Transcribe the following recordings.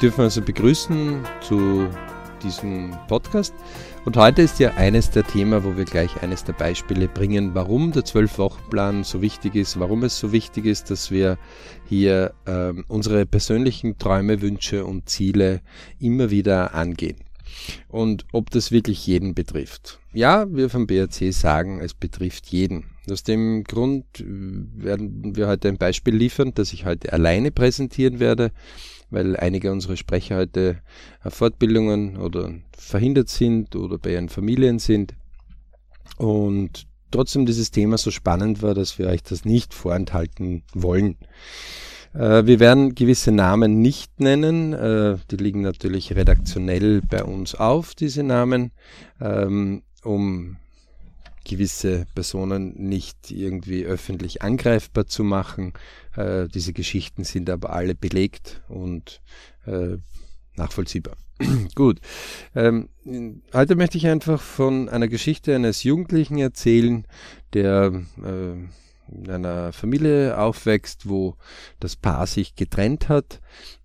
dürfen also begrüßen zu diesem Podcast. Und heute ist ja eines der Themen, wo wir gleich eines der Beispiele bringen, warum der Zwölf-Wochen-Plan so wichtig ist, warum es so wichtig ist, dass wir hier äh, unsere persönlichen Träume, Wünsche und Ziele immer wieder angehen. Und ob das wirklich jeden betrifft. Ja, wir vom BRC sagen, es betrifft jeden. Aus dem Grund äh, werden wir heute ein Beispiel liefern, das ich heute alleine präsentieren werde weil einige unserer Sprecher heute auf Fortbildungen oder verhindert sind oder bei ihren Familien sind. Und trotzdem dieses Thema so spannend war, dass wir euch das nicht vorenthalten wollen. Äh, wir werden gewisse Namen nicht nennen. Äh, die liegen natürlich redaktionell bei uns auf, diese Namen, ähm, um gewisse Personen nicht irgendwie öffentlich angreifbar zu machen. Äh, diese Geschichten sind aber alle belegt und äh, nachvollziehbar. Gut. Ähm, heute möchte ich einfach von einer Geschichte eines Jugendlichen erzählen, der äh, in einer Familie aufwächst, wo das Paar sich getrennt hat,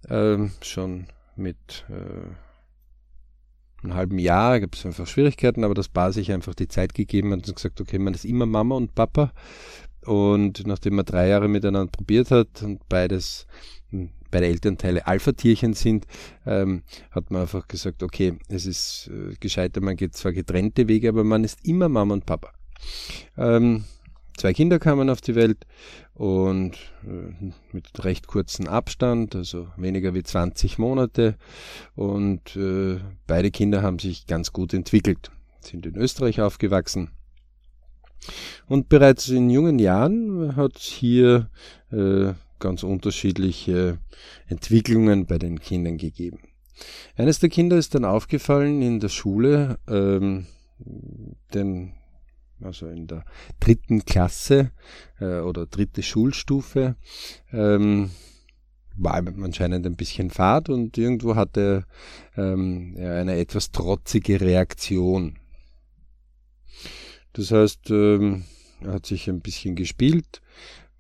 äh, schon mit äh, einem halben Jahr gab es einfach Schwierigkeiten, aber das Paar sich einfach die Zeit gegeben hat und gesagt, okay, man ist immer Mama und Papa. Und nachdem man drei Jahre miteinander probiert hat und beides hm, beide Elternteile Alpha-Tierchen sind, ähm, hat man einfach gesagt, okay, es ist äh, gescheiter, man geht zwar getrennte Wege, aber man ist immer Mama und Papa. Ähm, Zwei Kinder kamen auf die Welt und äh, mit recht kurzen Abstand, also weniger wie 20 Monate. Und äh, beide Kinder haben sich ganz gut entwickelt, sind in Österreich aufgewachsen. Und bereits in jungen Jahren hat es hier äh, ganz unterschiedliche Entwicklungen bei den Kindern gegeben. Eines der Kinder ist dann aufgefallen in der Schule, ähm, denn also in der dritten Klasse äh, oder dritte Schulstufe, ähm, war anscheinend ein bisschen fad und irgendwo hatte ähm, er eine etwas trotzige Reaktion. Das heißt, ähm, er hat sich ein bisschen gespielt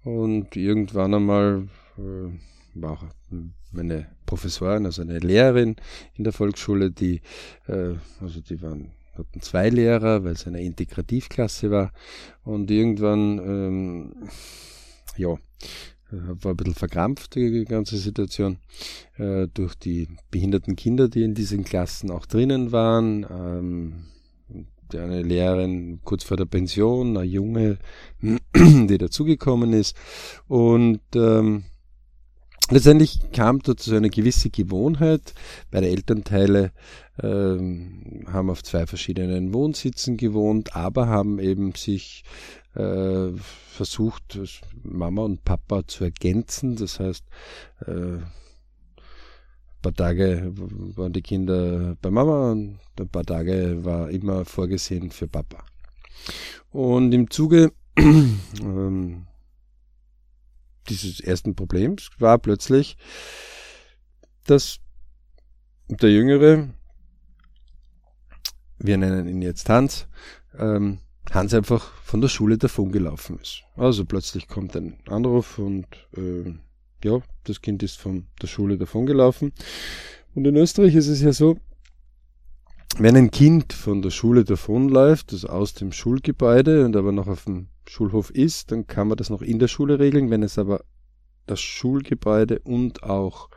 und irgendwann einmal äh, war auch meine Professorin, also eine Lehrerin in der Volksschule, die, äh, also die waren hatten zwei Lehrer, weil es eine Integrativklasse war. Und irgendwann, ähm, ja, war ein bisschen verkrampft, die ganze Situation, äh, durch die behinderten Kinder, die in diesen Klassen auch drinnen waren. Ähm, eine Lehrerin kurz vor der Pension, eine Junge, die dazugekommen ist. Und ähm, letztendlich kam dazu eine gewisse Gewohnheit. Beide Elternteile ähm, haben auf zwei verschiedenen Wohnsitzen gewohnt, aber haben eben sich äh, versucht, Mama und Papa zu ergänzen. Das heißt, äh, ein paar Tage waren die Kinder bei Mama und ein paar Tage war immer vorgesehen für Papa. Und im Zuge ähm, dieses ersten Problems war plötzlich, dass der Jüngere, wir nennen ihn jetzt Hans, ähm, Hans einfach von der Schule davon gelaufen ist. Also plötzlich kommt ein Anruf und äh, ja, das Kind ist von der Schule davon gelaufen. Und in Österreich ist es ja so, wenn ein Kind von der Schule davonläuft, also aus dem Schulgebäude und aber noch auf dem Schulhof ist, dann kann man das noch in der Schule regeln. Wenn es aber das Schulgebäude und auch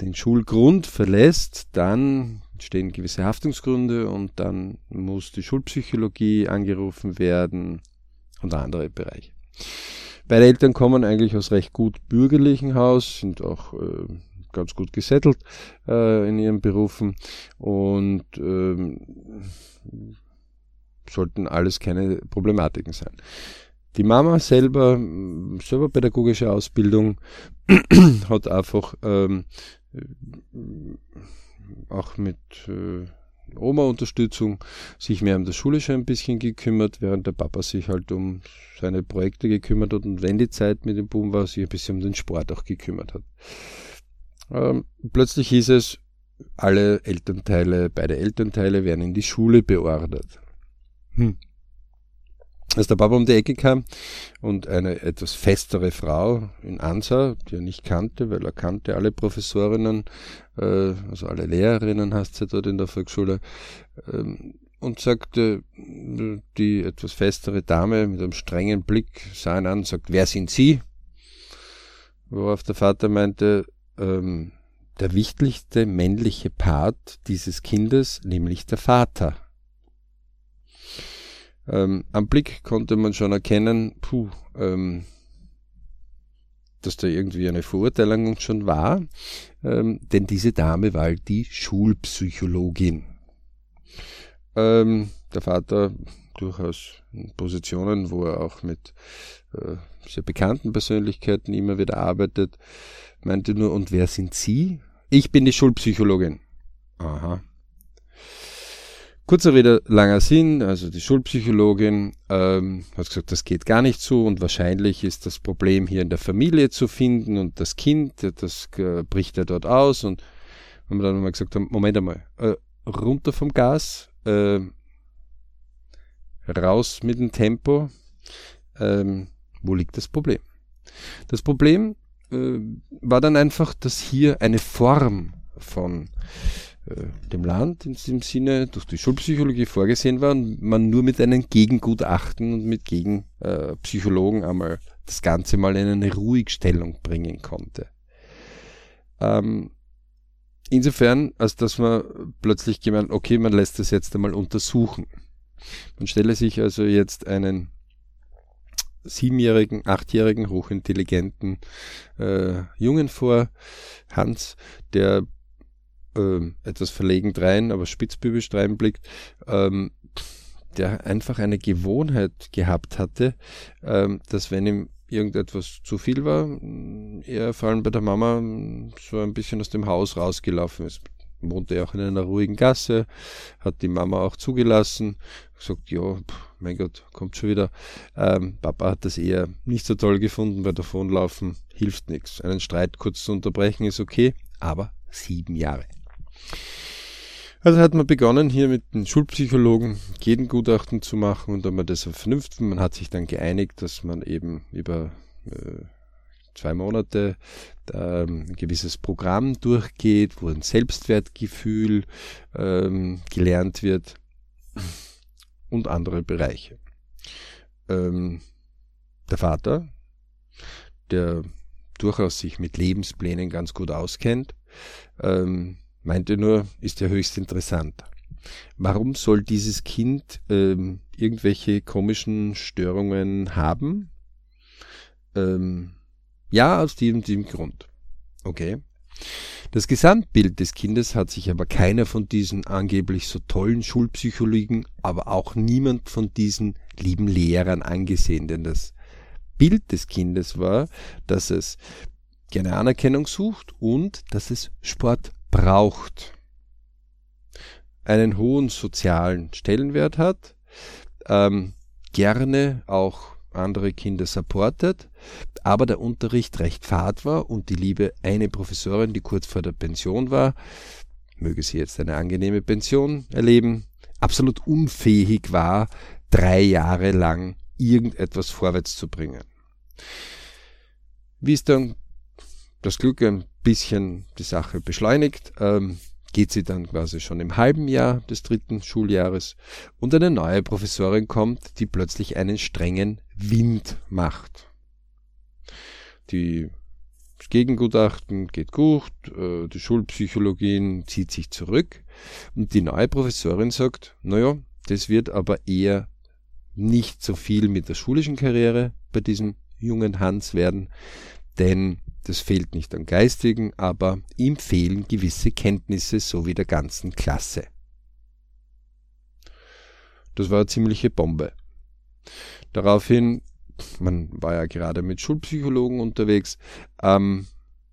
den Schulgrund verlässt, dann stehen gewisse Haftungsgründe und dann muss die Schulpsychologie angerufen werden und andere Bereiche. Beide Eltern kommen eigentlich aus recht gut bürgerlichen Haus, sind auch äh, ganz gut gesettelt äh, in ihren Berufen und ähm, sollten alles keine Problematiken sein. Die Mama selber, selber pädagogische Ausbildung, hat einfach ähm, auch mit äh, Oma-Unterstützung sich mehr um das Schulische ein bisschen gekümmert, während der Papa sich halt um seine Projekte gekümmert hat und wenn die Zeit mit dem Boom war, sich ein bisschen um den Sport auch gekümmert hat. Ähm, plötzlich hieß es, alle Elternteile, beide Elternteile werden in die Schule beordert. Hm. als der Papa um die Ecke kam und eine etwas festere Frau in Ansa, die er nicht kannte, weil er kannte alle Professorinnen, äh, also alle Lehrerinnen hast sie dort in der Volksschule, ähm, und sagte, die etwas festere Dame mit einem strengen Blick sah ihn an und sagt, wer sind Sie? Worauf der Vater meinte, ähm, der wichtigste männliche Part dieses Kindes, nämlich der Vater. Ähm, am Blick konnte man schon erkennen, puh, ähm, dass da irgendwie eine Verurteilung schon war, ähm, denn diese Dame war die Schulpsychologin. Ähm, der Vater durchaus in Positionen, wo er auch mit äh, sehr bekannten Persönlichkeiten immer wieder arbeitet, meinte nur, und wer sind Sie? Ich bin die Schulpsychologin. Aha, Kurzer Rede, langer Sinn, also die Schulpsychologin ähm, hat gesagt, das geht gar nicht so und wahrscheinlich ist das Problem hier in der Familie zu finden und das Kind, das äh, bricht ja dort aus und wenn wir dann mal gesagt haben, Moment einmal, äh, runter vom Gas, äh, raus mit dem Tempo, ähm, wo liegt das Problem? Das Problem äh, war dann einfach, dass hier eine Form von dem Land in diesem Sinne durch die Schulpsychologie vorgesehen war und man nur mit einem Gegengutachten und mit Gegenpsychologen äh, einmal das Ganze mal in eine Ruhigstellung bringen konnte. Ähm, insofern, als dass man plötzlich gemeint, okay, man lässt das jetzt einmal untersuchen. Man stelle sich also jetzt einen siebenjährigen, achtjährigen, hochintelligenten äh, Jungen vor, Hans, der äh, etwas verlegen drein, aber spitzbübisch reinblickt, ähm, der einfach eine Gewohnheit gehabt hatte, ähm, dass wenn ihm irgendetwas zu viel war, er vor allem bei der Mama so ein bisschen aus dem Haus rausgelaufen ist. Wohnte er auch in einer ruhigen Gasse, hat die Mama auch zugelassen, gesagt, ja, mein Gott, kommt schon wieder. Ähm, Papa hat das eher nicht so toll gefunden, weil davonlaufen hilft nichts. Einen Streit kurz zu unterbrechen ist okay, aber sieben Jahre. Also hat man begonnen, hier mit den Schulpsychologen Gegengutachten zu machen und dann man das vernünftig. Man hat sich dann geeinigt, dass man eben über äh, zwei Monate ähm, ein gewisses Programm durchgeht, wo ein Selbstwertgefühl ähm, gelernt wird und andere Bereiche. Ähm, der Vater, der durchaus sich mit Lebensplänen ganz gut auskennt, ähm, meinte nur, ist ja höchst interessant. Warum soll dieses Kind ähm, irgendwelche komischen Störungen haben? Ähm, ja, aus diesem, diesem Grund. Okay. Das Gesamtbild des Kindes hat sich aber keiner von diesen angeblich so tollen Schulpsychologen, aber auch niemand von diesen lieben Lehrern angesehen, denn das Bild des Kindes war, dass es gerne Anerkennung sucht und dass es Sport braucht, einen hohen sozialen Stellenwert hat, ähm, gerne auch andere Kinder supportet, aber der Unterricht recht fad war und die liebe eine Professorin, die kurz vor der Pension war, möge sie jetzt eine angenehme Pension erleben, absolut unfähig war, drei Jahre lang irgendetwas vorwärts zu bringen. Wie es dann das Glück ein bisschen die Sache beschleunigt, ähm, geht sie dann quasi schon im halben Jahr des dritten Schuljahres und eine neue Professorin kommt, die plötzlich einen strengen Wind macht. Die Gegengutachten geht gut, äh, die Schulpsychologin zieht sich zurück und die neue Professorin sagt, naja, das wird aber eher nicht so viel mit der schulischen Karriere bei diesem jungen Hans werden, denn das fehlt nicht an Geistigen, aber ihm fehlen gewisse Kenntnisse so wie der ganzen Klasse. Das war eine ziemliche Bombe. Daraufhin, man war ja gerade mit Schulpsychologen unterwegs, ähm,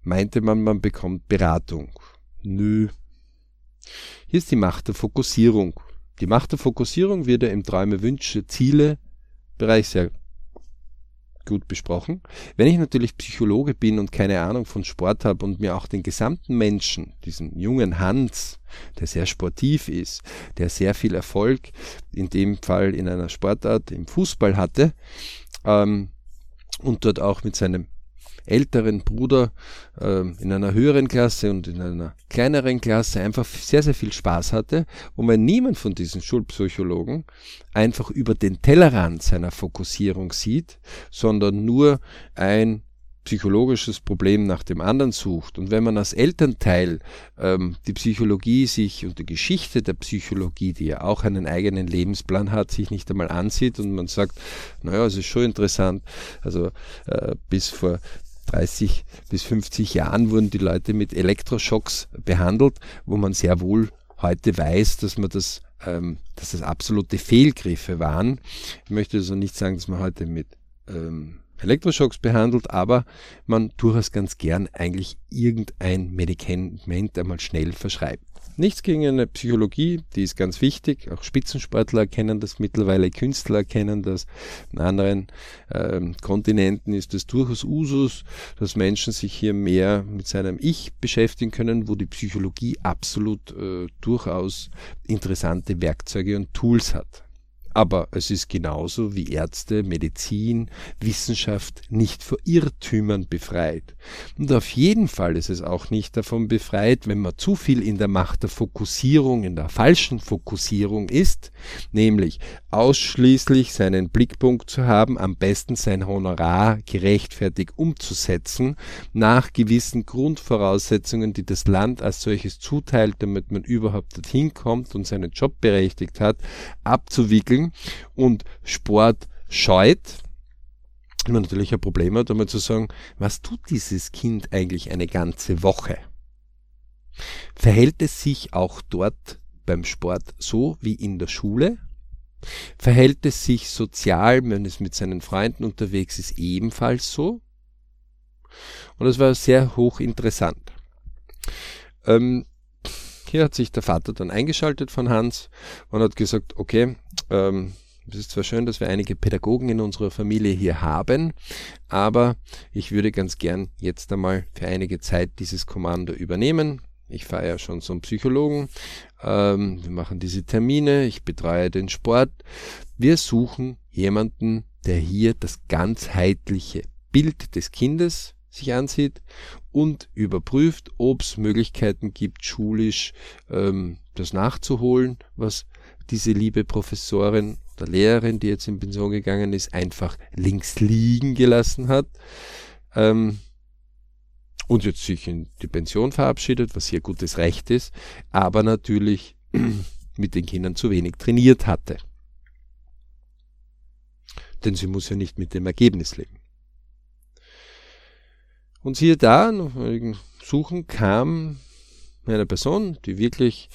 meinte man, man bekommt Beratung. Nö. Hier ist die Macht der Fokussierung. Die Macht der Fokussierung wird ja im Träume, Wünsche, Ziele Bereich sehr gut besprochen. Wenn ich natürlich Psychologe bin und keine Ahnung von Sport habe und mir auch den gesamten Menschen, diesen jungen Hans, der sehr sportiv ist, der sehr viel Erfolg in dem Fall in einer Sportart im Fußball hatte ähm, und dort auch mit seinem älteren Bruder äh, in einer höheren Klasse und in einer kleineren Klasse einfach sehr, sehr viel Spaß hatte. Und wenn niemand von diesen Schulpsychologen einfach über den Tellerrand seiner Fokussierung sieht, sondern nur ein psychologisches Problem nach dem anderen sucht und wenn man als Elternteil ähm, die Psychologie sich und die Geschichte der Psychologie, die ja auch einen eigenen Lebensplan hat, sich nicht einmal ansieht und man sagt, naja, es ist schon interessant, also äh, bis vor 30 bis 50 Jahren wurden die Leute mit Elektroschocks behandelt, wo man sehr wohl heute weiß, dass man das, ähm, dass das absolute Fehlgriffe waren. Ich möchte also nicht sagen, dass man heute mit ähm, Elektroschocks behandelt, aber man durchaus ganz gern eigentlich irgendein Medikament einmal schnell verschreibt. Nichts gegen eine Psychologie, die ist ganz wichtig. Auch Spitzensportler erkennen das mittlerweile, Künstler erkennen das. In anderen ähm, Kontinenten ist es durchaus Usus, dass Menschen sich hier mehr mit seinem Ich beschäftigen können, wo die Psychologie absolut äh, durchaus interessante Werkzeuge und Tools hat. Aber es ist genauso wie Ärzte, Medizin, Wissenschaft nicht vor Irrtümern befreit. Und auf jeden Fall ist es auch nicht davon befreit, wenn man zu viel in der Macht der Fokussierung, in der falschen Fokussierung ist, nämlich ausschließlich seinen Blickpunkt zu haben, am besten sein Honorar gerechtfertigt umzusetzen, nach gewissen Grundvoraussetzungen, die das Land als solches zuteilt, damit man überhaupt dorthin kommt und seinen Job berechtigt hat, abzuwickeln und Sport scheut, man natürlich ein Problem hat, einmal zu sagen, was tut dieses Kind eigentlich eine ganze Woche? Verhält es sich auch dort beim Sport so wie in der Schule? Verhält es sich sozial, wenn es mit seinen Freunden unterwegs ist, ebenfalls so? Und das war sehr hochinteressant. Ähm, hier hat sich der Vater dann eingeschaltet von Hans und hat gesagt, okay, ähm, es ist zwar schön, dass wir einige Pädagogen in unserer Familie hier haben, aber ich würde ganz gern jetzt einmal für einige Zeit dieses Kommando übernehmen. Ich fahre ja schon zum Psychologen, ähm, wir machen diese Termine, ich betreue den Sport. Wir suchen jemanden, der hier das ganzheitliche Bild des Kindes sich ansieht und überprüft, ob es Möglichkeiten gibt, schulisch ähm, das nachzuholen, was diese liebe Professorin oder Lehrerin, die jetzt in Pension gegangen ist, einfach links liegen gelassen hat. Ähm, und jetzt sich in die Pension verabschiedet, was ihr gutes Recht ist, aber natürlich mit den Kindern zu wenig trainiert hatte. Denn sie muss ja nicht mit dem Ergebnis leben. Und siehe da, nach Suchen kam eine Person, die wirklich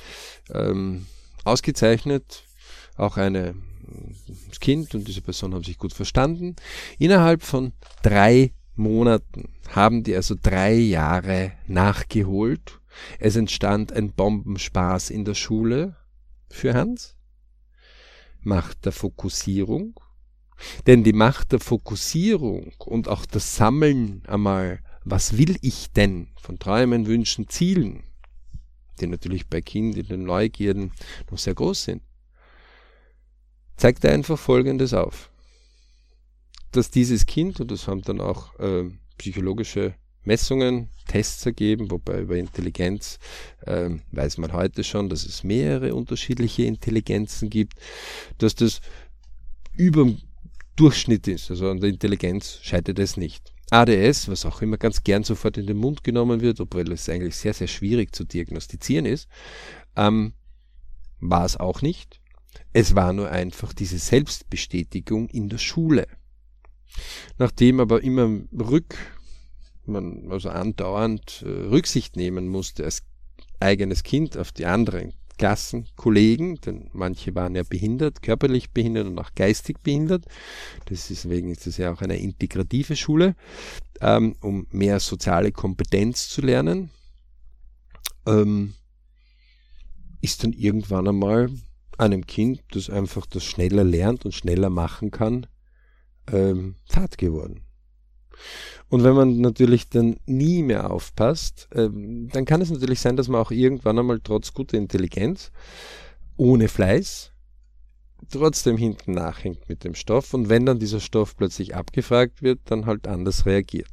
ähm, ausgezeichnet, auch eine das Kind und diese Person haben sich gut verstanden. Innerhalb von drei Monaten haben die also drei Jahre nachgeholt. Es entstand ein Bombenspaß in der Schule für Hans. Macht der Fokussierung. Denn die Macht der Fokussierung und auch das Sammeln einmal was will ich denn von Träumen, Wünschen, Zielen, die natürlich bei Kindern in den Neugierden noch sehr groß sind, zeigt einfach Folgendes auf. Dass dieses Kind, und das haben dann auch äh, psychologische Messungen, Tests ergeben, wobei über Intelligenz äh, weiß man heute schon, dass es mehrere unterschiedliche Intelligenzen gibt, dass das über Durchschnitt ist. Also an der Intelligenz scheitert es nicht. ADS, was auch immer ganz gern sofort in den Mund genommen wird, obwohl es eigentlich sehr, sehr schwierig zu diagnostizieren ist, ähm, war es auch nicht. Es war nur einfach diese Selbstbestätigung in der Schule. Nachdem aber immer rück, man also andauernd äh, Rücksicht nehmen musste als eigenes Kind auf die anderen Klassenkollegen, denn manche waren ja behindert, körperlich behindert und auch geistig behindert. Deswegen ist es ja auch eine integrative Schule, ähm, um mehr soziale Kompetenz zu lernen. Ähm, ist dann irgendwann einmal einem Kind, das einfach das schneller lernt und schneller machen kann, ähm, Tat geworden. Und wenn man natürlich dann nie mehr aufpasst, ähm, dann kann es natürlich sein, dass man auch irgendwann einmal trotz guter Intelligenz, ohne Fleiß, trotzdem hinten nachhängt mit dem Stoff und wenn dann dieser Stoff plötzlich abgefragt wird, dann halt anders reagiert.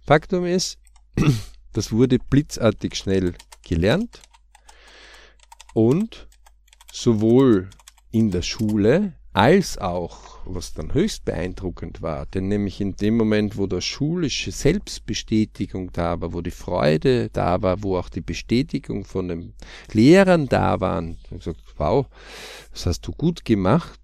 Faktum ist, das wurde blitzartig schnell gelernt und sowohl in der Schule als auch, was dann höchst beeindruckend war, denn nämlich in dem Moment, wo der schulische Selbstbestätigung da war, wo die Freude da war, wo auch die Bestätigung von den Lehrern da waren, gesagt, wow, das hast du gut gemacht,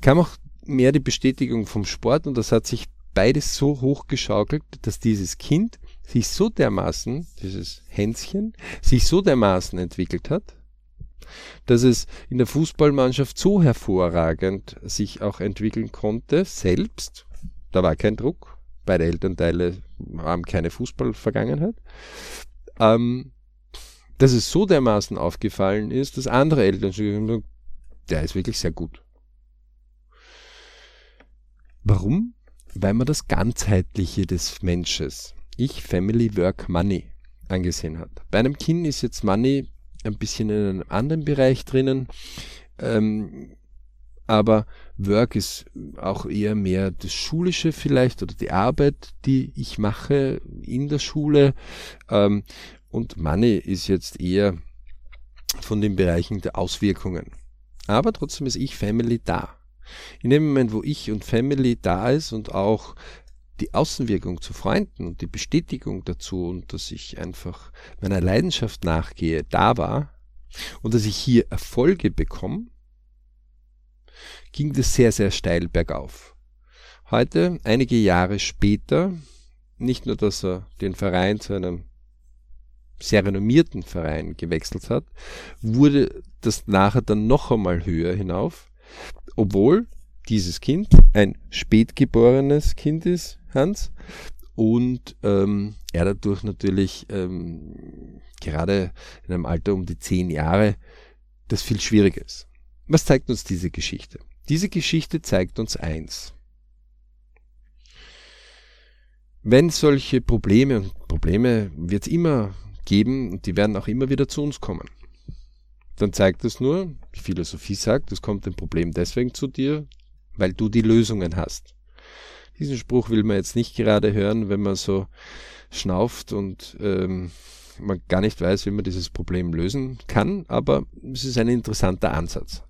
kam auch mehr die Bestätigung vom Sport und das hat sich beides so hochgeschaukelt, dass dieses Kind sich so dermaßen, dieses Hänschen, sich so dermaßen entwickelt hat, dass es in der Fußballmannschaft so hervorragend sich auch entwickeln konnte, selbst, da war kein Druck, beide Elternteile haben keine Fußballvergangenheit, ähm, dass es so dermaßen aufgefallen ist, dass andere Eltern gesagt der ist wirklich sehr gut. Warum? Weil man das Ganzheitliche des Mensches, ich, Family, Work, Money, angesehen hat. Bei einem Kind ist jetzt Money ein bisschen in einem anderen Bereich drinnen. Ähm, aber Work ist auch eher mehr das Schulische vielleicht oder die Arbeit, die ich mache in der Schule. Ähm, und Money ist jetzt eher von den Bereichen der Auswirkungen. Aber trotzdem ist ich Family da. In dem Moment, wo ich und Family da ist und auch die Außenwirkung zu Freunden und die Bestätigung dazu und dass ich einfach meiner Leidenschaft nachgehe, da war und dass ich hier Erfolge bekomme, ging das sehr, sehr steil bergauf. Heute, einige Jahre später, nicht nur, dass er den Verein zu einem sehr renommierten Verein gewechselt hat, wurde das nachher dann noch einmal höher hinauf, obwohl dieses Kind ein spätgeborenes Kind ist, Hans, und ähm, er dadurch natürlich ähm, gerade in einem Alter um die zehn Jahre das viel schwieriger ist. Was zeigt uns diese Geschichte? Diese Geschichte zeigt uns eins. Wenn solche Probleme, und Probleme wird es immer geben, und die werden auch immer wieder zu uns kommen, dann zeigt es nur, die Philosophie sagt, es kommt ein Problem deswegen zu dir, weil du die Lösungen hast. Diesen Spruch will man jetzt nicht gerade hören, wenn man so schnauft und ähm, man gar nicht weiß, wie man dieses Problem lösen kann, aber es ist ein interessanter Ansatz.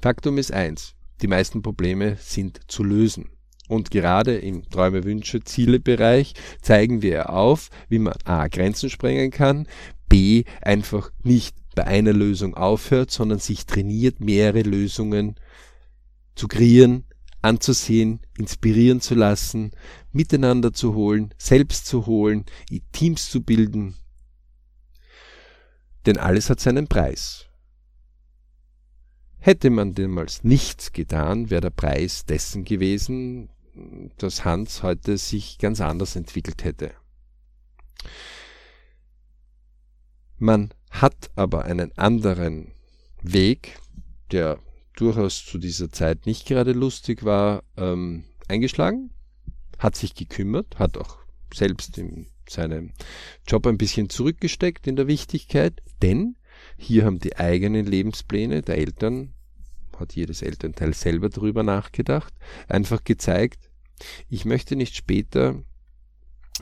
Faktum ist eins, die meisten Probleme sind zu lösen. Und gerade im Träume, Wünsche, Ziele-Bereich zeigen wir auf, wie man A. Grenzen sprengen kann, B. einfach nicht bei einer Lösung aufhört, sondern sich trainiert, mehrere Lösungen zu kreieren, anzusehen, inspirieren zu lassen, miteinander zu holen, selbst zu holen, Teams zu bilden. Denn alles hat seinen Preis. Hätte man damals nichts getan, wäre der Preis dessen gewesen, dass Hans heute sich ganz anders entwickelt hätte. Man hat aber einen anderen Weg, der durchaus zu dieser Zeit nicht gerade lustig war, ähm, eingeschlagen, hat sich gekümmert, hat auch selbst in seinem Job ein bisschen zurückgesteckt in der Wichtigkeit, denn hier haben die eigenen Lebenspläne der Eltern, hat jedes Elternteil selber darüber nachgedacht, einfach gezeigt, ich möchte nicht später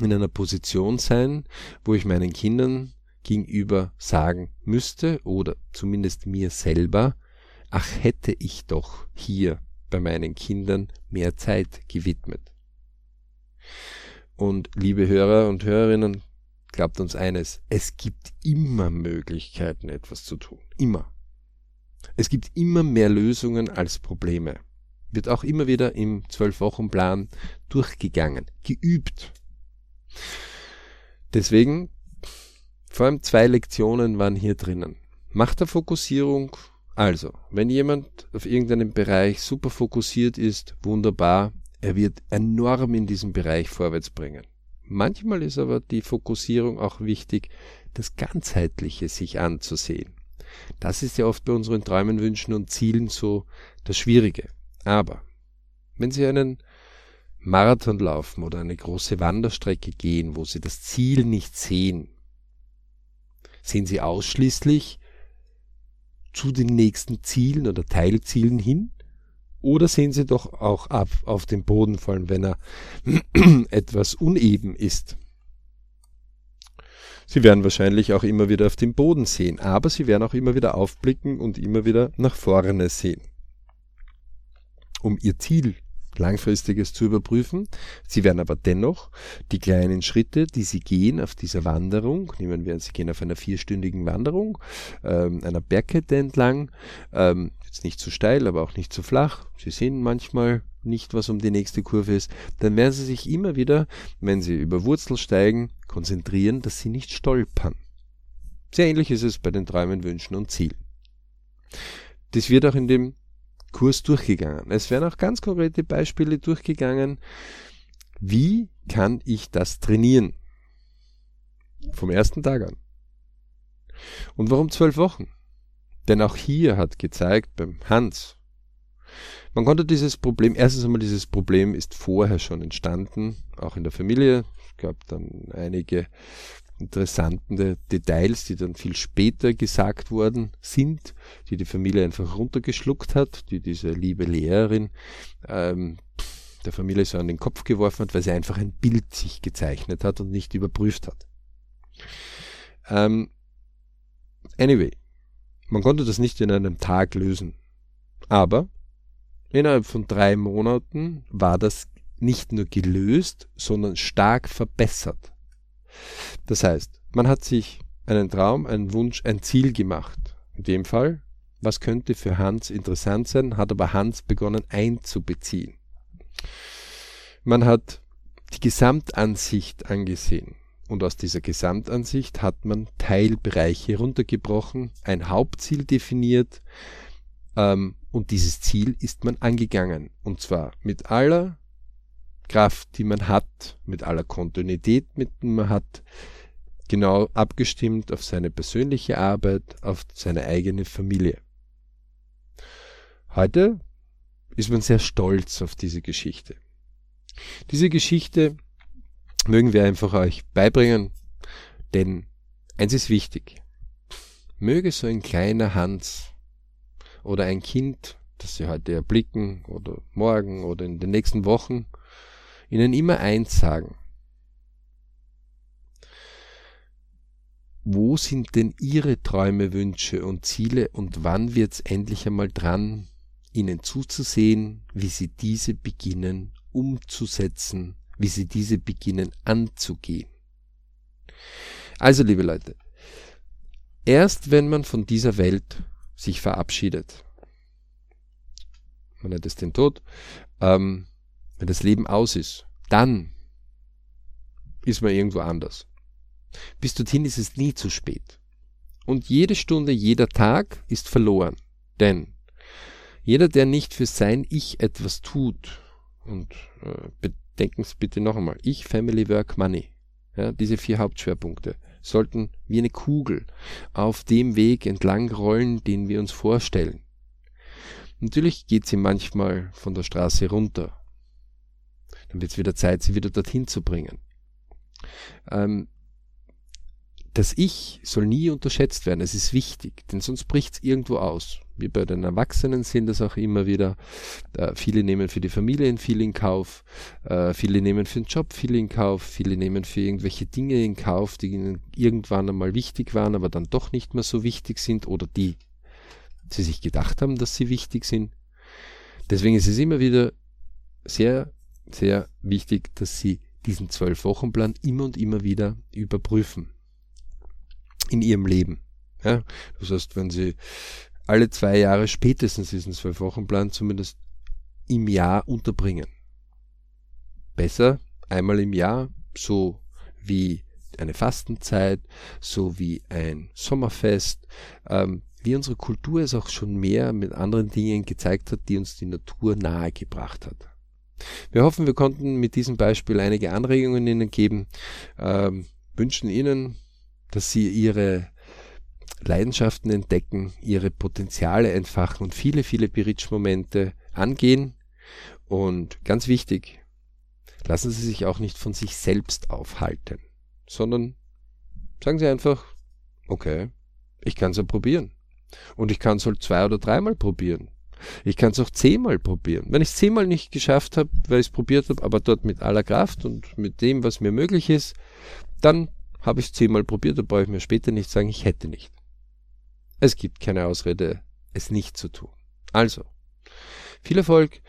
in einer Position sein, wo ich meinen Kindern gegenüber sagen müsste oder zumindest mir selber, ach hätte ich doch hier bei meinen Kindern mehr Zeit gewidmet. Und liebe Hörer und Hörerinnen, glaubt uns eines, es gibt immer Möglichkeiten, etwas zu tun. Immer. Es gibt immer mehr Lösungen als Probleme. Wird auch immer wieder im Zwölf-Wochen-Plan durchgegangen, geübt. Deswegen, vor allem zwei Lektionen waren hier drinnen. Macht der Fokussierung also, wenn jemand auf irgendeinem Bereich super fokussiert ist, wunderbar, er wird enorm in diesem Bereich vorwärts bringen. Manchmal ist aber die Fokussierung auch wichtig, das Ganzheitliche sich anzusehen. Das ist ja oft bei unseren Träumen, Wünschen und Zielen so das Schwierige. Aber Wenn Sie einen Marathon laufen oder eine große Wanderstrecke gehen, wo Sie das Ziel nicht sehen, sehen Sie ausschließlich zu den nächsten Zielen oder Teilzielen hin? Oder sehen Sie doch auch ab auf den Boden fallen, wenn er etwas uneben ist? Sie werden wahrscheinlich auch immer wieder auf den Boden sehen, aber Sie werden auch immer wieder aufblicken und immer wieder nach vorne sehen. Um Ihr Ziel langfristiges zu überprüfen. Sie werden aber dennoch die kleinen Schritte, die Sie gehen auf dieser Wanderung, nehmen wir, Sie gehen auf einer vierstündigen Wanderung, ähm, einer Bergkette entlang, ähm, jetzt nicht zu steil, aber auch nicht zu flach. Sie sehen manchmal nicht, was um die nächste Kurve ist. Dann werden Sie sich immer wieder, wenn Sie über Wurzel steigen, konzentrieren, dass Sie nicht stolpern. Sehr ähnlich ist es bei den Träumen, Wünschen und Zielen. Das wird auch in dem Kurs durchgegangen. Es werden auch ganz konkrete Beispiele durchgegangen. Wie kann ich das trainieren? Vom ersten Tag an. Und warum zwölf Wochen? Denn auch hier hat gezeigt beim Hans, man konnte dieses Problem, erstens einmal dieses Problem ist vorher schon entstanden, auch in der Familie. Es gab dann einige interessante Details, die dann viel später gesagt worden sind, die die Familie einfach runtergeschluckt hat, die diese liebe Lehrerin ähm, der Familie so an den Kopf geworfen hat, weil sie einfach ein Bild sich gezeichnet hat und nicht überprüft hat. Ähm, anyway, man konnte das nicht in einem Tag lösen. Aber innerhalb von drei Monaten war das nicht nur gelöst, sondern stark verbessert. Das heißt, man hat sich einen Traum, einen Wunsch, ein Ziel gemacht. In dem Fall, was könnte für Hans interessant sein, hat aber Hans begonnen einzubeziehen. Man hat die Gesamtansicht angesehen. Und aus dieser Gesamtansicht hat man Teilbereiche runtergebrochen, ein Hauptziel definiert ähm, und dieses Ziel ist man angegangen. Und zwar mit aller Kraft, die man hat, mit aller Kontinuität, mit der man hat, genau abgestimmt auf seine persönliche Arbeit, auf seine eigene Familie. Heute ist man sehr stolz auf diese Geschichte. Diese Geschichte mögen wir einfach euch beibringen, denn eins ist wichtig. Möge so ein kleiner Hans oder ein Kind, das Sie heute erblicken oder morgen oder in den nächsten Wochen, ihnen immer eins sagen. Wo sind denn Ihre Träume, Wünsche und Ziele und wann wird's endlich einmal dran, Ihnen zuzusehen, wie Sie diese beginnen umzusetzen, wie Sie diese beginnen anzugehen? Also, liebe Leute, erst wenn man von dieser Welt sich verabschiedet, man nennt es den Tod, ähm, wenn das Leben aus ist, dann ist man irgendwo anders. Bis dorthin ist es nie zu spät. Und jede Stunde, jeder Tag ist verloren. Denn jeder, der nicht für sein Ich etwas tut, und äh, bedenken Sie bitte noch einmal, Ich, Family, Work, Money, ja, diese vier Hauptschwerpunkte, sollten wie eine Kugel auf dem Weg entlang rollen, den wir uns vorstellen. Natürlich geht sie manchmal von der Straße runter dann wird es wieder Zeit, sie wieder dorthin zu bringen. Ähm, das Ich soll nie unterschätzt werden. Es ist wichtig, denn sonst bricht es irgendwo aus. Wie bei den Erwachsenen sind das auch immer wieder. Äh, viele nehmen für die Familie viel in Kauf, äh, viele nehmen für den Job viel in Kauf, viele nehmen für irgendwelche Dinge in Kauf, die ihnen irgendwann einmal wichtig waren, aber dann doch nicht mehr so wichtig sind oder die sie sich gedacht haben, dass sie wichtig sind. Deswegen ist es immer wieder sehr sehr wichtig, dass Sie diesen Zwölf-Wochen-Plan immer und immer wieder überprüfen in Ihrem Leben. Ja, das heißt, wenn Sie alle zwei Jahre spätestens diesen Zwölf-Wochen-Plan zumindest im Jahr unterbringen. Besser einmal im Jahr, so wie eine Fastenzeit, so wie ein Sommerfest, ähm, wie unsere Kultur es auch schon mehr mit anderen Dingen gezeigt hat, die uns die Natur nahegebracht hat. Wir hoffen, wir konnten mit diesem Beispiel einige Anregungen Ihnen geben, ähm, wünschen Ihnen, dass Sie Ihre Leidenschaften entdecken, Ihre Potenziale entfachen und viele, viele Berichtsmomente angehen Und ganz wichtig, lassen Sie sich auch nicht von sich selbst aufhalten, sondern sagen Sie einfach, okay, ich kann es ja probieren. Und ich kann es halt zwei oder dreimal probieren. Ich kann es auch zehnmal probieren. Wenn ich es zehnmal nicht geschafft habe, weil ich es probiert habe, aber dort mit aller Kraft und mit dem, was mir möglich ist, dann habe ich es zehnmal probiert, da brauche ich mir später nicht sagen, ich hätte nicht. Es gibt keine Ausrede, es nicht zu tun. Also, viel Erfolg.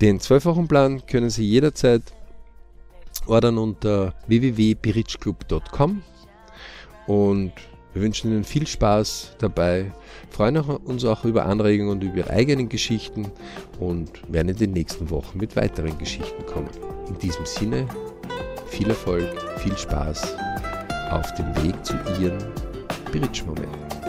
Den 12-Wochen-Plan können Sie jederzeit ordern unter www.berichclub.com und wir wünschen Ihnen viel Spaß dabei, freuen uns auch über Anregungen und über Ihre eigenen Geschichten und werden in den nächsten Wochen mit weiteren Geschichten kommen. In diesem Sinne, viel Erfolg, viel Spaß auf dem Weg zu Ihren Bridge-Momenten.